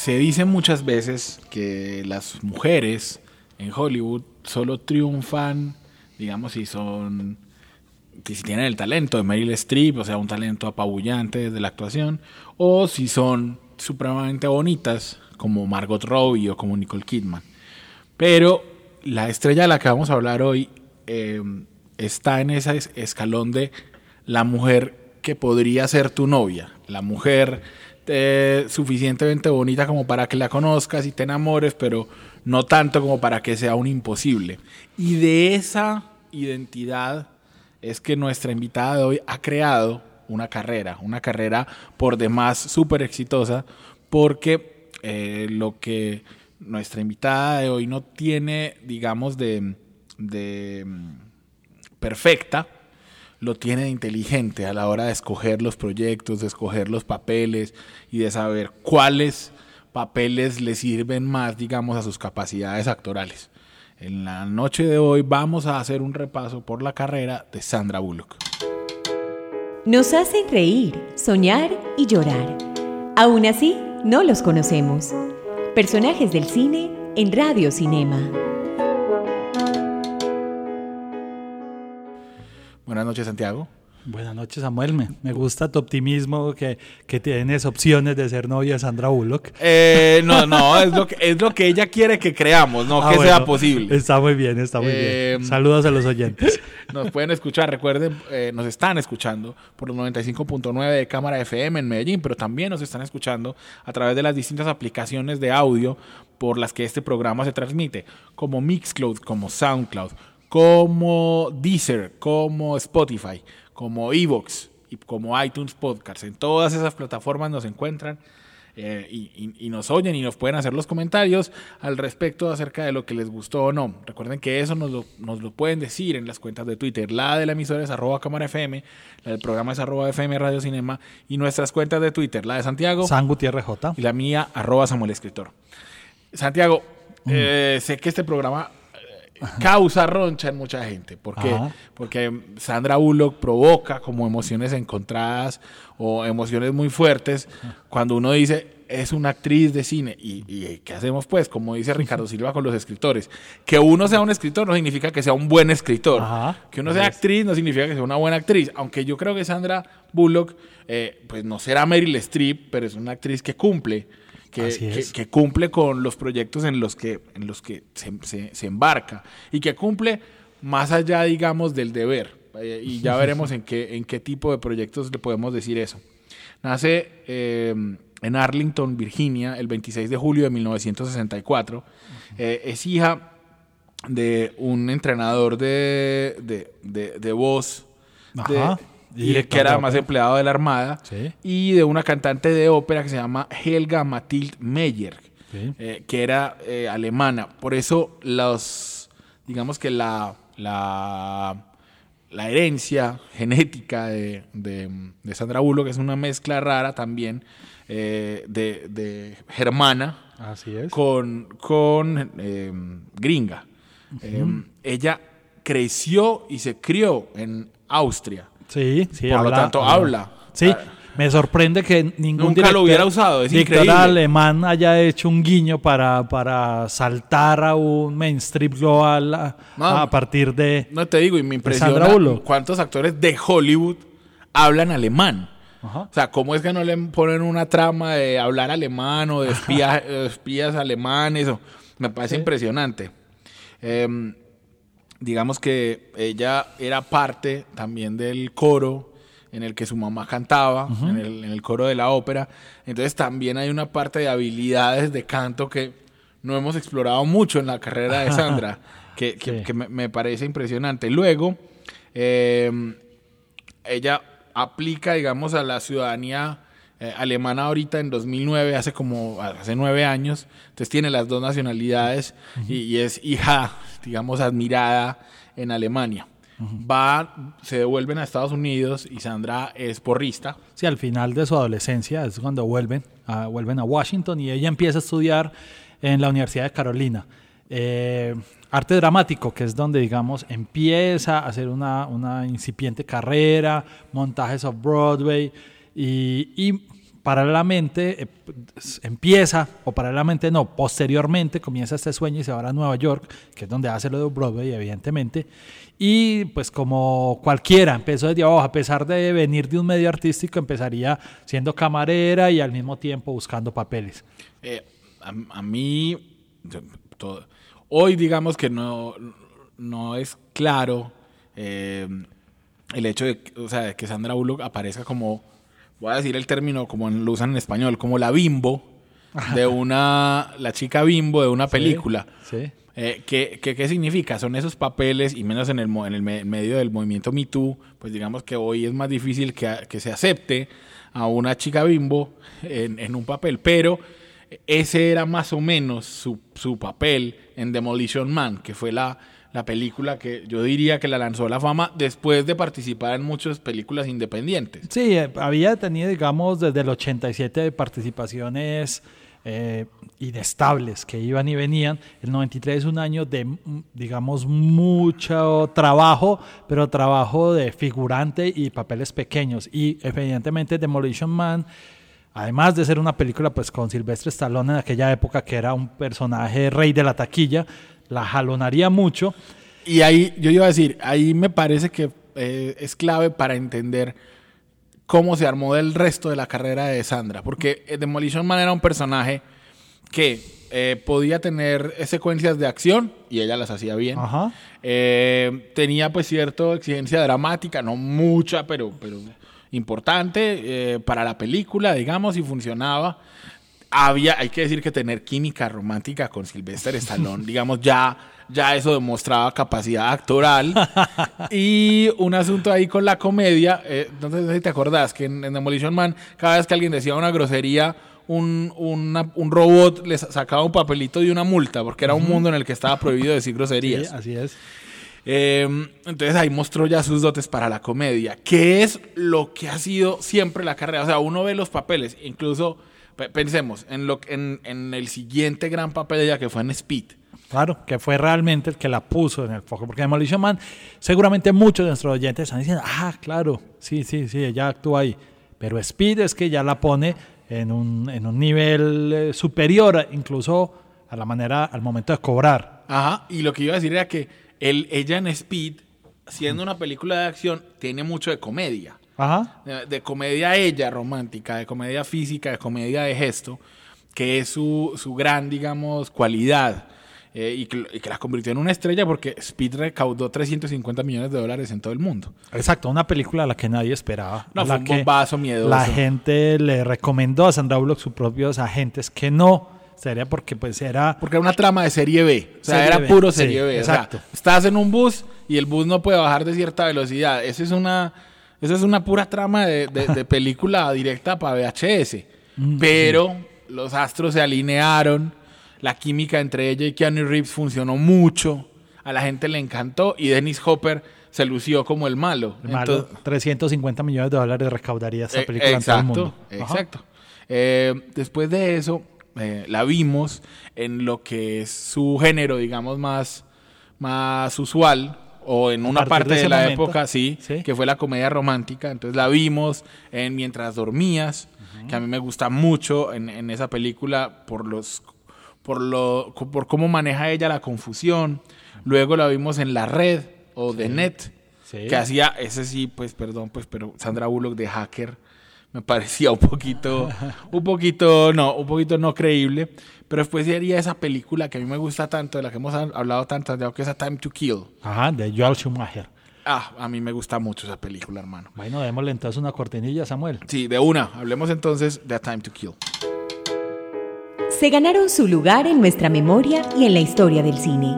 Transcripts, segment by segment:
Se dice muchas veces que las mujeres en Hollywood solo triunfan, digamos, si son, si tienen el talento de Meryl Streep, o sea, un talento apabullante de la actuación, o si son supremamente bonitas, como Margot Robbie o como Nicole Kidman. Pero la estrella de la que vamos a hablar hoy eh, está en ese escalón de la mujer que podría ser tu novia, la mujer eh, suficientemente bonita como para que la conozcas y te enamores, pero no tanto como para que sea un imposible. Y de esa identidad es que nuestra invitada de hoy ha creado una carrera, una carrera por demás súper exitosa, porque eh, lo que nuestra invitada de hoy no tiene, digamos, de, mm, perfecta, lo tiene inteligente a la hora de escoger los proyectos, de escoger los papeles y de saber cuáles papeles le sirven más, digamos, a sus capacidades actorales. En la noche de hoy vamos a hacer un repaso por la carrera de Sandra Bullock. Nos hacen reír, soñar y llorar. Aún así, no los conocemos. Personajes del cine en Radio Cinema. Buenas noches, Santiago. Buenas noches, Samuel. Me, gusta tu optimismo que, que, tienes opciones de ser novia de Sandra Bullock. Eh, no, no, es lo, que, es lo que ella quiere que creamos, no ah, que sea posible. Está muy bien, está muy bien. Eh, Saludos a los oyentes. Nos pueden escuchar, recuerden, eh, nos están escuchando por los 95.9 de Cámara FM en Medellín, pero también nos están escuchando a través de las distintas aplicaciones de audio por las que este programa se transmite, como Mixcloud, como Soundcloud, como Deezer, como Spotify, como Evox y como iTunes Podcast. En todas esas plataformas nos encuentran eh, y, nos oyen y nos pueden hacer los comentarios al respecto acerca de lo que les gustó o no. Recuerden que eso nos lo, pueden decir en las cuentas de Twitter. La de la emisora es arroba cámara FM, la del programa es arroba FM Radio Cinema y nuestras cuentas de Twitter, la de Santiago. San Gutiérrez J. Y la mía, arroba Samuel Escritor. Santiago, mm. eh, sé que este programa causa roncha en mucha gente. ¿Por Porque Sandra Bullock provoca como emociones encontradas o emociones muy fuertes cuando uno dice es una actriz de cine. ¿Y, qué hacemos pues? Como dice Ricardo Silva con los escritores. Que uno sea un escritor no significa que sea un buen escritor. Que uno sea actriz no significa que sea una buena actriz. Aunque yo creo que Sandra Bullock, eh, pues no será Meryl Streep, pero es una actriz que cumple que, cumple con los proyectos en los que, en los que se, embarca y que cumple más allá, digamos, del deber. Eh, y ya veremos en qué, en qué tipo de proyectos le podemos decir eso. Nace eh, en Arlington, Virginia, el 26 de julio de 1964. Eh, es hija de un entrenador de, de, de, voz y que era más empleado de la Armada, y de una cantante de ópera que se llama Helga Mathilde Meyer, eh, que era eh, alemana. Por eso los, digamos que la, la, la herencia genética de, de, Sandra Bullock es una mezcla rara también eh, de, germana Así es. con, con gringa. ella creció y se crió en Austria. Sí, sí. Por lo tanto, habla. Sí. Me sorprende que ningún Nunca lo hubiera usado, es director alemán haya hecho un guiño para, para saltar a un mainstream global a, partir de. No te digo, y me impresiona cuántos actores de Hollywood hablan alemán. O sea, ¿cómo es que no le ponen una trama de hablar alemán o de espías, espías alemanes? O, me parece impresionante. Eh, digamos que ella era parte también del coro en el que su mamá cantaba, en, el, coro de la ópera. Entonces también hay una parte de habilidades de canto que no hemos explorado mucho en la carrera de Sandra, que, me, parece impresionante. Luego, em, ella aplica, digamos, a la ciudadanía eh, alemana ahorita en 2009, hace como hace nueve años, entonces tiene las dos nacionalidades y, es hija, digamos, admirada en Alemania. Va, se devuelven a Estados Unidos y Sandra es porrista. Sí, al final de su adolescencia es cuando vuelven a, vuelven a Washington y ella empieza a estudiar en la Universidad de Carolina. Eh, arte dramático, que es donde, digamos, empieza a hacer una, una incipiente carrera, montajes of Broadway y, paralelamente eh, empieza, o paralelamente no, posteriormente comienza este sueño y se va a Nueva York, que es donde hace lo de Broadway, evidentemente. Y pues como cualquiera, empezó desde abajo, a pesar de venir de un medio artístico, empezaría siendo camarera y al mismo tiempo buscando papeles. Eh, a, mí, hoy digamos que no, no es claro eh, el hecho de, o sea, de que Sandra Bullock aparezca como voy a decir el término como lo usan en español, como la bimbo de una, la chica bimbo de una película. Sí. Eh, ¿qué, qué, significa? Son esos papeles, y menos en el, en el medio del movimiento Me Too, pues digamos que hoy es más difícil que, que se acepte a una chica bimbo en, en, un papel, pero ese era más o menos su, su papel en Demolition Man, que fue la, la película que yo diría que la lanzó a la fama después de participar en muchas películas independientes. Sí, eh, había tenido, digamos, desde el 87 participaciones eh, inestables que iban y venían. El 93 es un año de, mm, digamos, mucho trabajo, pero trabajo de figurante y papeles pequeños. Y evidentemente Demolition Man además de ser una película pues con Silvestre Stallone en aquella época que era un personaje rey de la taquilla, la jalonaría mucho. Y ahí, yo iba a decir, ahí me parece que eh, es clave para entender cómo se armó el resto de la carrera de Sandra, porque eh, Demolition Man era un personaje que eh, podía tener secuencias de acción y ella las hacía bien. tenía pues cierta exigencia dramática, no mucha, pero, pero importante para la película, digamos, y funcionaba había, hay que decir que tener química romántica con Sylvester Stallone, digamos, ya, ya eso demostraba capacidad actoral. y un asunto ahí con la comedia, eh, no sé si te acordás, que en, Demolition Man, cada vez que alguien decía una grosería, un, un robot les sacaba un papelito de una multa, porque era un mundo en el que estaba prohibido decir groserías. Sí, así es. Em, entonces ahí mostró ya sus dotes para la comedia, que es lo que ha sido siempre la carrera. O sea, uno ve los papeles, incluso Pensemos en, lo, en, en el siguiente gran papel de ella que fue en Speed. Claro, que fue realmente el que la puso en el foco. Porque Demolition Man, seguramente muchos de nuestros oyentes están diciendo, ah, claro, sí, sí, sí, ella actúa ahí. Pero Speed es que ya la pone en un, en un nivel eh, superior, incluso a la manera, al momento de cobrar. Ajá, y lo que iba a decir era que el, ella en Speed, siendo una película de acción, tiene mucho de comedia. De, comedia ella romántica, de comedia física, de comedia de gesto, que es su, su gran, digamos, cualidad. Eh, y, que, la convirtió en una estrella porque Speed recaudó 350 millones de dólares en todo el mundo. Exacto, una película a la que nadie esperaba. No, fue un bombazo miedoso. La gente le recomendó a Sandra Bullock sus propios agentes que no sería porque pues era... Porque era una trama de serie B, o sea, era puro serie B. Exacto. estás en un bus y el bus no puede bajar de cierta velocidad. Esa es una esa es una pura trama de, película directa para VHS. Mm, Pero los astros se alinearon, la química entre ella y Keanu Reeves funcionó mucho, a la gente le encantó y Dennis Hopper se lució como el malo. El malo, 350 millones de dólares recaudaría esa eh, película en todo el mundo. Exacto. Eh, después de eso, eh, la vimos en lo que es su género, digamos, más, más usual, o en una parte de, la época, sí, que fue la comedia romántica. Entonces la vimos en Mientras dormías, que a mí me gusta mucho en, esa película por los por lo por cómo maneja ella la confusión. Luego la vimos en La Red o The Net, que hacía ese sí, pues perdón, pues pero Sandra Bullock de hacker me parecía un poquito un poquito no, un poquito no creíble. Pero después sería esa película que a mí me gusta tanto, de la que hemos hablado tanto, de que es A Time to Kill. Ajá, de Joel Schumacher. Ah, a mí me gusta mucho esa película, hermano. Bueno, démosle entonces una cortinilla, Samuel. Sí, de una. Hablemos entonces de A Time to Kill. Se ganaron su lugar en nuestra memoria y en la historia del cine.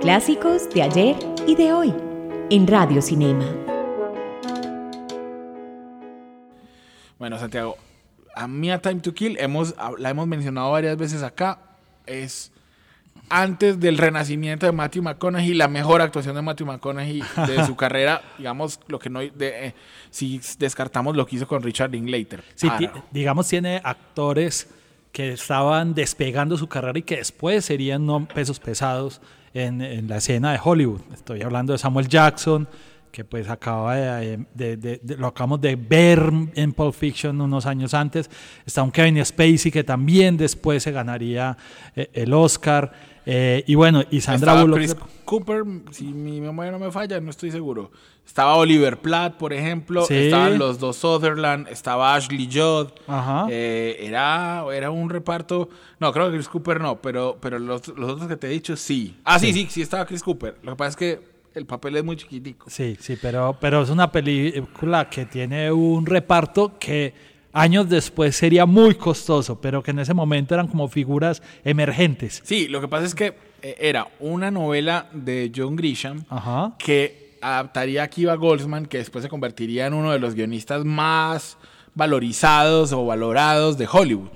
Clásicos de ayer y de hoy, en Radio Cinema. Bueno, Santiago, a mí a Time to Kill hemos, la hemos mencionado varias veces acá. Es antes del renacimiento de Matthew McConaughey, la mejor actuación de Matthew McConaughey de su carrera, digamos, lo que no, de, eh, si descartamos lo que hizo con Richard Linklater. Sí, digamos, tiene actores que estaban despegando su carrera y que después serían pesos pesados en, en, la escena de Hollywood. Estoy hablando de Samuel Jackson, que pues acaba de, lo acabamos de ver en Pulp Fiction unos años antes. Está un Kevin Spacey que también después se ganaría eh, el Oscar. Eh, y bueno, y Sandra Estaba Bullock. Chris Cooper, si mi memoria no me falla, no estoy seguro. Estaba Oliver Platt, por ejemplo. Estaban los dos Sutherland. Estaba Ashley Judd. Eh, era, era un reparto. No, creo que Chris Cooper no, pero, pero los, los otros que te he dicho sí. Ah, sí, sí, sí, estaba Chris Cooper. Lo que pasa es que el papel es muy chiquitico. Sí, sí, pero, pero es una película que tiene un reparto que años después sería muy costoso, pero que en ese momento eran como figuras emergentes. Sí, lo que pasa es que eh, era una novela de John Grisham que adaptaría a Kiva Goldsman, que después se convertiría en uno de los guionistas más valorizados o valorados de Hollywood.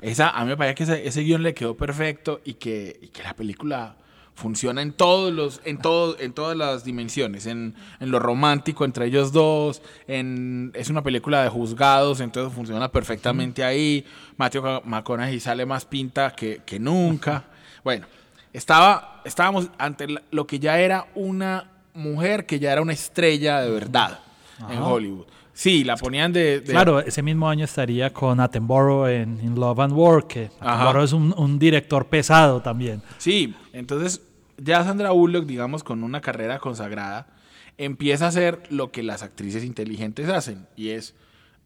Esa, a mí me parece que ese, ese guion le quedó perfecto y que, y que la película funciona en todos los en todo, en todas las dimensiones en, en, lo romántico entre ellos dos en es una película de juzgados entonces funciona perfectamente ahí. Matthew McConaughey sale más pinta que, que nunca. Bueno estaba estábamos ante lo que ya era una mujer que ya era una estrella de verdad en Hollywood Sí, la ponían de, Claro, ese mismo año estaría con Attenborough en, Love and War, que Attenborough es un, director pesado también. Sí, entonces ya Sandra Bullock, digamos, con una carrera consagrada, empieza a hacer lo que las actrices inteligentes hacen, y es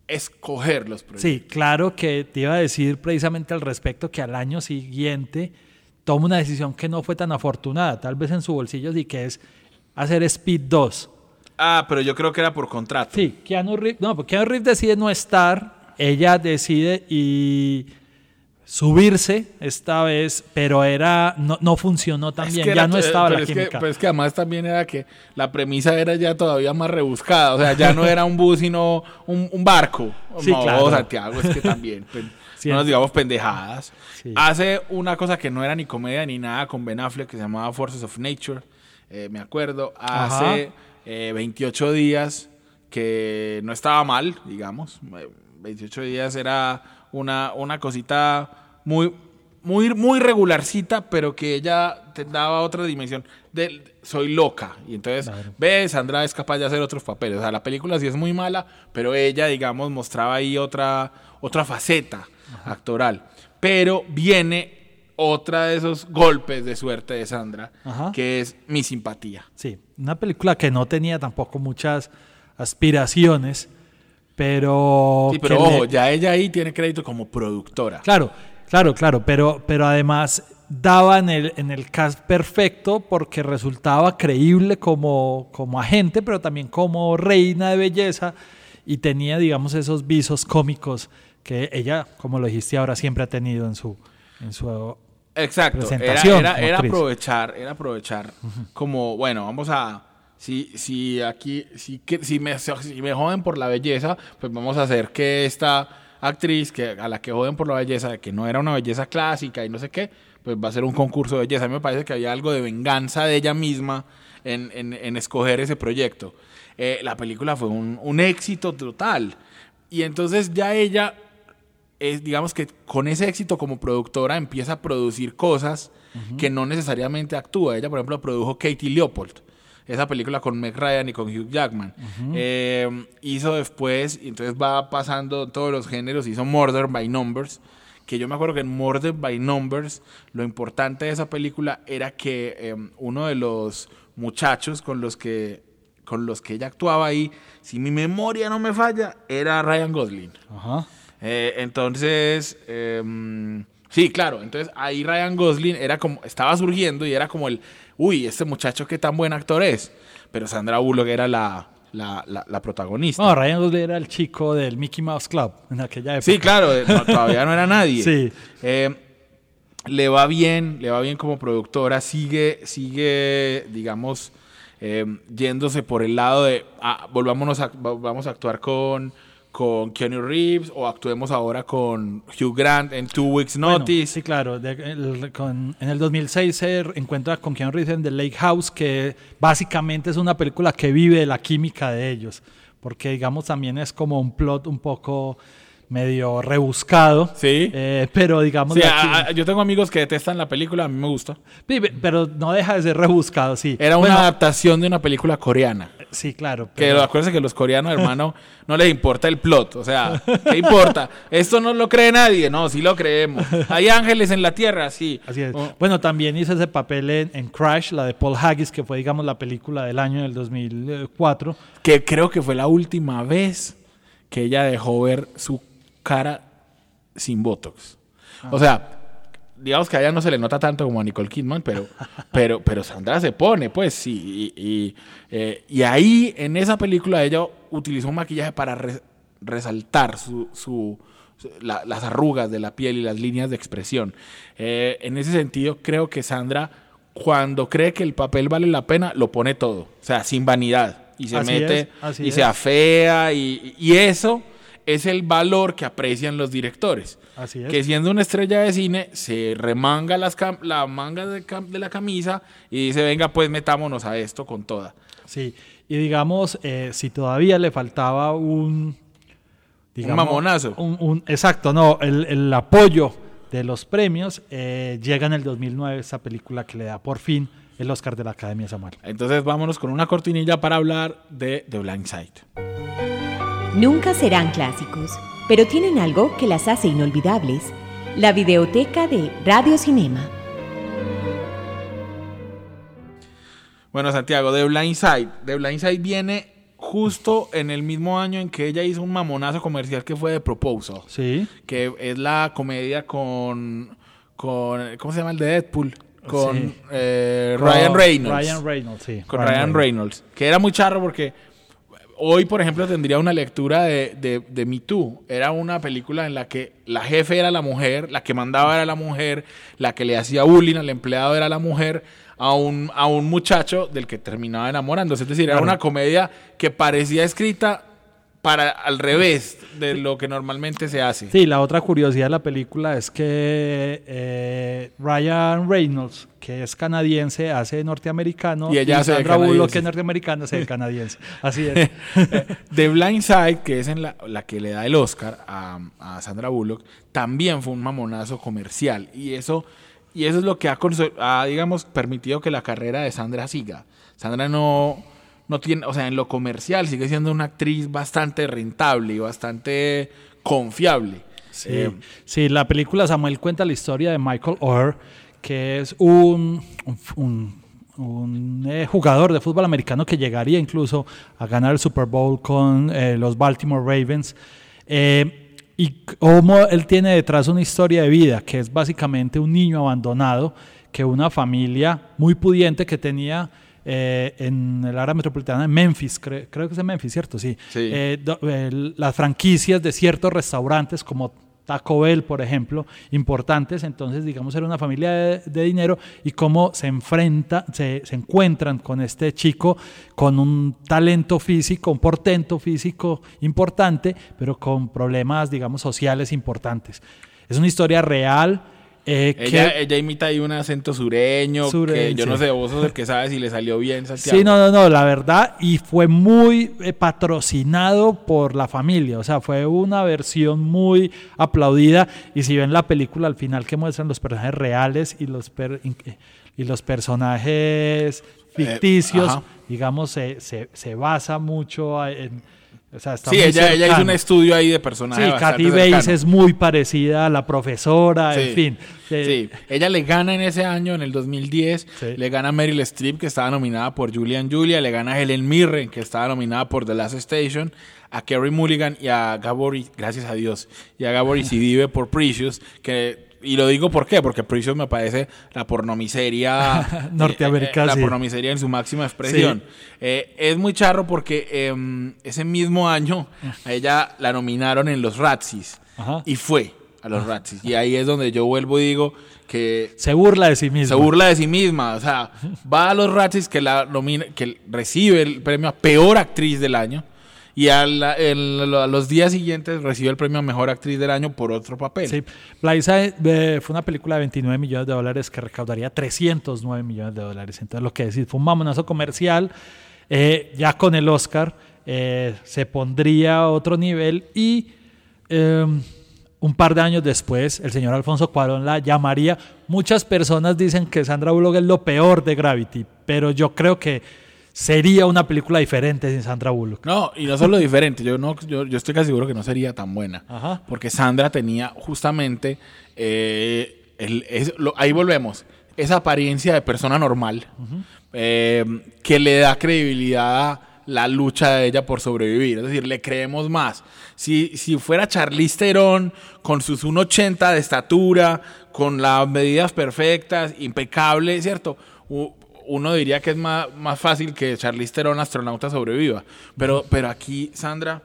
escoger los proyectos. Sí, claro que te iba a decir precisamente al respecto que al año siguiente toma una decisión que no fue tan afortunada, tal vez en su bolsillo sí que es hacer Speed 2 Ah, pero yo creo que era por contrato. Sí, Keanu Reeves, no, porque Keanu Reeves decide no estar, ella decide y subirse esta vez, pero era no, no funcionó tan bien, ya no estaba la química. Que, pero es que además también era que la premisa era ya todavía más rebuscada, o sea, ya no era un bus, sino un, barco. Sí, no, claro. Santiago, es que también, pues, no nos digamos pendejadas. Hace una cosa que no era ni comedia ni nada con Ben Affleck, que se llamaba Forces of Nature, eh, me acuerdo, hace... 28 eh, días, que no estaba mal, digamos. 28 días era una, una cosita muy, muy, muy regularcita, pero que ella te daba otra dimensión. De, soy loca. Y entonces, ves, Sandra es capaz de hacer otros papeles. O sea, la película sí es muy mala, pero ella, digamos, mostraba ahí otra, otra faceta actoral. Pero viene otra de esos golpes de suerte de Sandra, que es mi simpatía. Sí, una película que no tenía tampoco muchas aspiraciones, pero... Sí, pero ojo, ya ella ahí tiene crédito como productora. Claro, claro, claro, pero, pero además daba en el, en el cast perfecto porque resultaba creíble como, como agente, pero también como reina de belleza y tenía, digamos, esos visos cómicos que ella, como lo dijiste ahora, siempre ha tenido en su, en su Exacto, era, era, aprovechar, era aprovechar como, bueno, vamos a, si, si aquí, si, si, me, si me joden por la belleza, pues vamos a hacer que esta actriz, que a la que joden por la belleza, que no era una belleza clásica y no sé qué, pues va a ser un concurso de belleza. A mí me parece que había algo de venganza de ella misma en, en, escoger ese proyecto. Eh, la película fue un, un éxito total. Y entonces ya ella es, digamos que con ese éxito como productora empieza a producir cosas que no necesariamente actúa. Ella, por ejemplo, produjo Katie Leopold, esa película con Meg Ryan y con Hugh Jackman. Eh, hizo después, entonces va pasando todos los géneros, hizo Murder by Numbers, que yo me acuerdo que en Murder by Numbers lo importante de esa película era que em, uno de los muchachos con los que con los que ella actuaba ahí, si mi memoria no me falla, era Ryan Gosling. Ajá. Eh, entonces, em, sí, claro. Entonces ahí Ryan Gosling era como, estaba surgiendo y era como el, uy, este muchacho qué tan buen actor es. Pero Sandra Bullock era la, la, protagonista. No, Ryan Gosling era el chico del Mickey Mouse Club en aquella época. Sí, claro, todavía no era nadie. sí. Eh, le va bien, le va bien como productora, sigue, sigue, digamos, em, yéndose por el lado de, ah, volvámonos a, vamos a actuar con con Keanu Reeves o actuemos ahora con Hugh Grant en Two Weeks Notice. sí, claro. en el 2006 se encuentra con Keanu Reeves en The Lake House, que básicamente es una película que vive de la química de ellos, porque digamos también es como un plot un poco medio rebuscado. Sí. Eh, pero digamos. yo tengo amigos que detestan la película, a mí me gusta. Pero no deja de ser rebuscado, sí. Era una adaptación de una película coreana. Sí, claro. Que acuérdense que los coreanos, hermano, no les importa el plot. O sea, ¿qué importa? Esto no lo cree nadie. No, sí lo creemos. Hay ángeles en la tierra, sí. Así es. Oh. Bueno, también hizo ese papel en, Crash, la de Paul Haggis, que fue, digamos, la película del año del 2004. Que creo que fue la última vez que ella dejó ver su cara sin Botox. O sea, digamos que a ella no se le nota tanto como a Nicole Kidman, pero, pero, pero Sandra se pone, pues, sí. Y, eh, y, ahí, en esa película, ella utilizó un maquillaje para resaltar su, su, las arrugas de la piel y las líneas de expresión. Eh, en ese sentido, creo que Sandra, cuando cree que el papel vale la pena, lo pone todo. O sea, sin vanidad. Y se mete y se afea y, y eso es el valor que aprecian los directores. Así es. Que siendo una estrella de cine, se remanga las la manga de, la camisa y dice, venga, pues metámonos a esto con toda. Sí, y digamos, eh, si todavía le faltaba un... un mamonazo. Un, exacto, no, el, apoyo de los premios, eh, llega en el 2009 esa película que le da por fin el Oscar de la Academia Samuel. Entonces vámonos con una cortinilla para hablar de The Blind Side. Nunca serán clásicos, pero tienen algo que las hace inolvidables. La videoteca de Radio Cinema. Bueno, Santiago, The Blind Side. The Blind Side viene justo en el mismo año en que ella hizo un mamonazo comercial que fue de Proposal. Sí. Que es la comedia con, con ¿cómo se llama el de Deadpool? Con eh, Ryan Reynolds. Ryan Reynolds, sí. Con Ryan, Reynolds. Que era muy charro porque hoy, por ejemplo, tendría una lectura de, de, de Me Too. Era una película en la que la jefe era la mujer, la que mandaba era la mujer, la que le hacía bullying al empleado era la mujer, a un, a un muchacho del que terminaba enamorándose. Es decir, era una comedia que parecía escrita para al revés de lo que normalmente se hace. Sí, la otra curiosidad de la película es que eh, Ryan Reynolds, que es canadiense, hace norteamericano y ella hace Sandra Bullock, que es norteamericana, hace canadiense. Así es. The Blind Side, que es en la, que le da el Oscar a, a, Sandra Bullock, también fue un mamonazo comercial y eso y eso es lo que ha, ha digamos permitido que la carrera de Sandra siga. Sandra no no tiene, o sea, en lo comercial sigue siendo una actriz bastante rentable y bastante confiable. Sí, eh, la película Samuel cuenta la historia de Michael Orr, que es un, un, eh, jugador de fútbol americano que llegaría incluso a ganar el Super Bowl con eh, los Baltimore Ravens. y cómo él tiene detrás una historia de vida, que es básicamente un niño abandonado, que una familia muy pudiente que tenía eh, en el área metropolitana de Memphis, creo que es de Memphis, ¿cierto? Sí. Eh, las franquicias de ciertos restaurantes como Taco Bell, por ejemplo, importantes, entonces digamos era una familia de, dinero y cómo se enfrenta, se, se, encuentran con este chico con un talento físico, un portento físico importante, pero con problemas, digamos, sociales importantes. Es una historia real, eh, ella, imita ahí un acento sureño, que yo no sé, vos sos el que sabe si le salió bien Sí, no, no, no, la verdad, y fue muy eh, patrocinado por la familia, o sea, fue una versión muy aplaudida, y si ven la película al final que muestran los personajes reales y los, y los personajes eh, ficticios, digamos, se, se, se basa mucho en sí, ella, ella, hizo un estudio ahí de personajes. Sí, Kathy Bates es muy parecida a la profesora, en fin. Sí, ella le gana en ese año, en el 2010, le gana a Meryl Streep, que estaba nominada por Julian Julia, le gana a Helen Mirren, que estaba nominada por The Last Station, a Kerry Mulligan y a Gabor, gracias a Dios, y a Gabor Sidibe por Precious, que y lo digo por qué, porque Precious me parece la pornomiseria norteamericana. Eh, la pornomiseria en su máxima expresión. Eh, es muy charro porque em, ese mismo año a ella la nominaron en los Razzies y fue a los Razzies. Y ahí es donde yo vuelvo y digo que... Se burla de sí misma. Se burla de sí misma. O sea, va a los Razzies que, la nomina, que recibe el premio a Peor Actriz del Año Y a, los días siguientes recibió el premio a Mejor Actriz del Año por otro papel. Sí, Plaza eh, fue una película de 29 millones de dólares que recaudaría 309 millones de dólares. Entonces, lo que decís, fue un mamonazo comercial. Eh, ya con el Oscar eh, se pondría a otro nivel y em, un par de años después el señor Alfonso Cuarón la llamaría. Muchas personas dicen que Sandra Bullock es lo peor de Gravity, pero yo creo que sería una película diferente sin Sandra Bullock. No, y no solo diferente, yo, no, yo, estoy casi seguro que no sería tan buena. Porque Sandra tenía justamente, eh, ahí volvemos, esa apariencia de persona normal eh, que le da credibilidad a la lucha de ella por sobrevivir. Es decir, le creemos más. Si, si fuera Charlize Theron con sus 1,80 de estatura, con las medidas perfectas, impecable, ¿cierto? Uno diría que es más, más fácil que Charlize Theron, astronauta, sobreviva. Pero, pero aquí, Sandra,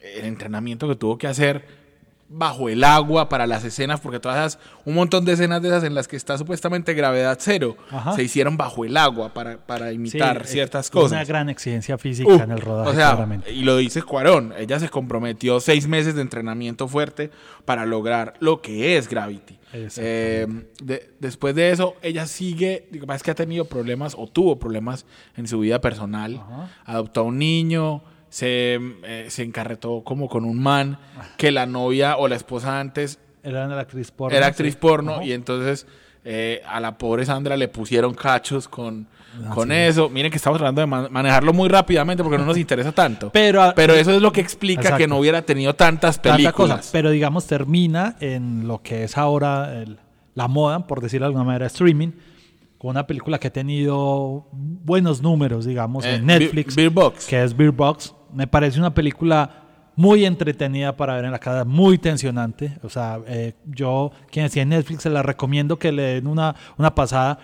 el entrenamiento que tuvo que hacer bajo el agua para las escenas, porque todas esas, un montón de escenas de esas en las que está supuestamente gravedad cero, se hicieron bajo el agua para, para imitar ciertas cosas. Una gran exigencia física en el rodaje. O sea, y lo dice Cuarón, ella se comprometió seis meses de entrenamiento fuerte para lograr lo que es Gravity. Eh, después de eso, ella sigue, digo, es que ha tenido problemas o tuvo problemas en su vida personal, adoptó a un niño, se, eh, se encarretó como con un man que la novia o la esposa antes era actriz porno. Era actriz porno y entonces eh, a la pobre Sandra le pusieron cachos con, ah, con eso. Miren que estamos tratando de manejarlo muy rápidamente porque no nos interesa tanto. Pero, pero eso es lo que explica que no hubiera tenido tantas películas. Pero digamos, termina en lo que es ahora la moda, por decirlo de alguna manera, streaming con una película que ha tenido buenos números, digamos, en eh, Netflix. Beer Box. Que es Beer Box me parece una película muy entretenida para ver en la casa, muy tensionante. O sea, eh, yo, quien decía en Netflix, se la recomiendo que le den una, una pasada.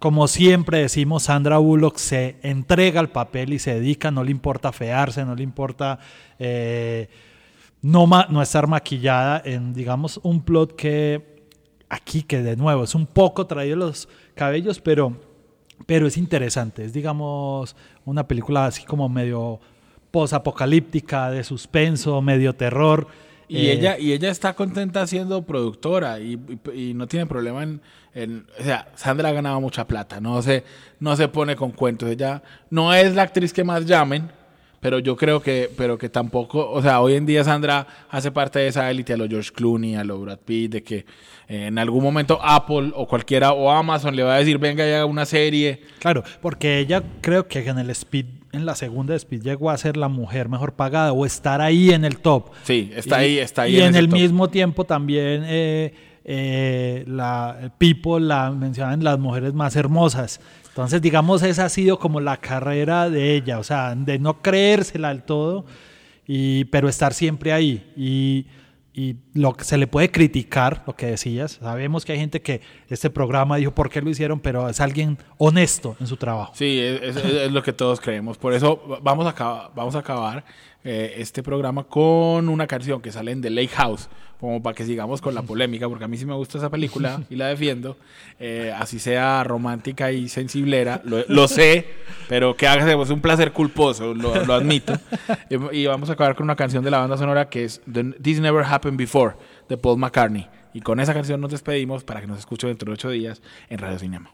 Como siempre decimos, Sandra Bullock se entrega al papel y se dedica, no le importa fearse, no le importa eh, no, no estar maquillada en, digamos, un plot que aquí, que de nuevo es un poco traído los cabellos, pero, pero es interesante. Es, digamos, una película así como medio posapocalíptica, de suspenso, medio terror. Y, eh, ella, y ella está contenta siendo productora y, no tiene problema en, O sea, Sandra ha ganado mucha plata, no se, no se pone con cuentos. Ella no es la actriz que más llamen, pero yo creo que, pero que tampoco, o sea, hoy en día Sandra hace parte de esa élite a lo George Clooney, a lo Brad Pitt, de que eh, en algún momento Apple o cualquiera o Amazon le va a decir, venga y haga una serie. Claro, porque ella creo que en el Speed en la segunda Speed llegó a ser la mujer mejor pagada o estar ahí en el top. Sí, está ahí, está ahí. Y en, el mismo tiempo también eh, eh, la People la mencionan las mujeres más hermosas. Entonces, digamos, esa ha sido como la carrera de ella, o sea, de no creérsela del todo, y, pero estar siempre ahí. Y y lo que se le puede criticar, lo que decías, sabemos que hay gente que este programa dijo por qué lo hicieron, pero es alguien honesto en su trabajo. Sí, es, lo que todos creemos. Por eso vamos a vamos a acabar eh, este programa con una canción que sale en The Lake House, como para que sigamos con la polémica, porque a mí sí me gusta esa película y la defiendo, eh, así sea romántica y sensiblera, lo, sé, pero que haga es un placer culposo, lo, admito. Y, vamos a acabar con una canción de la banda sonora que es This Never Happened Before, de Paul McCartney. Y con esa canción nos despedimos para que nos escuchen dentro de ocho días en Radio Cinema.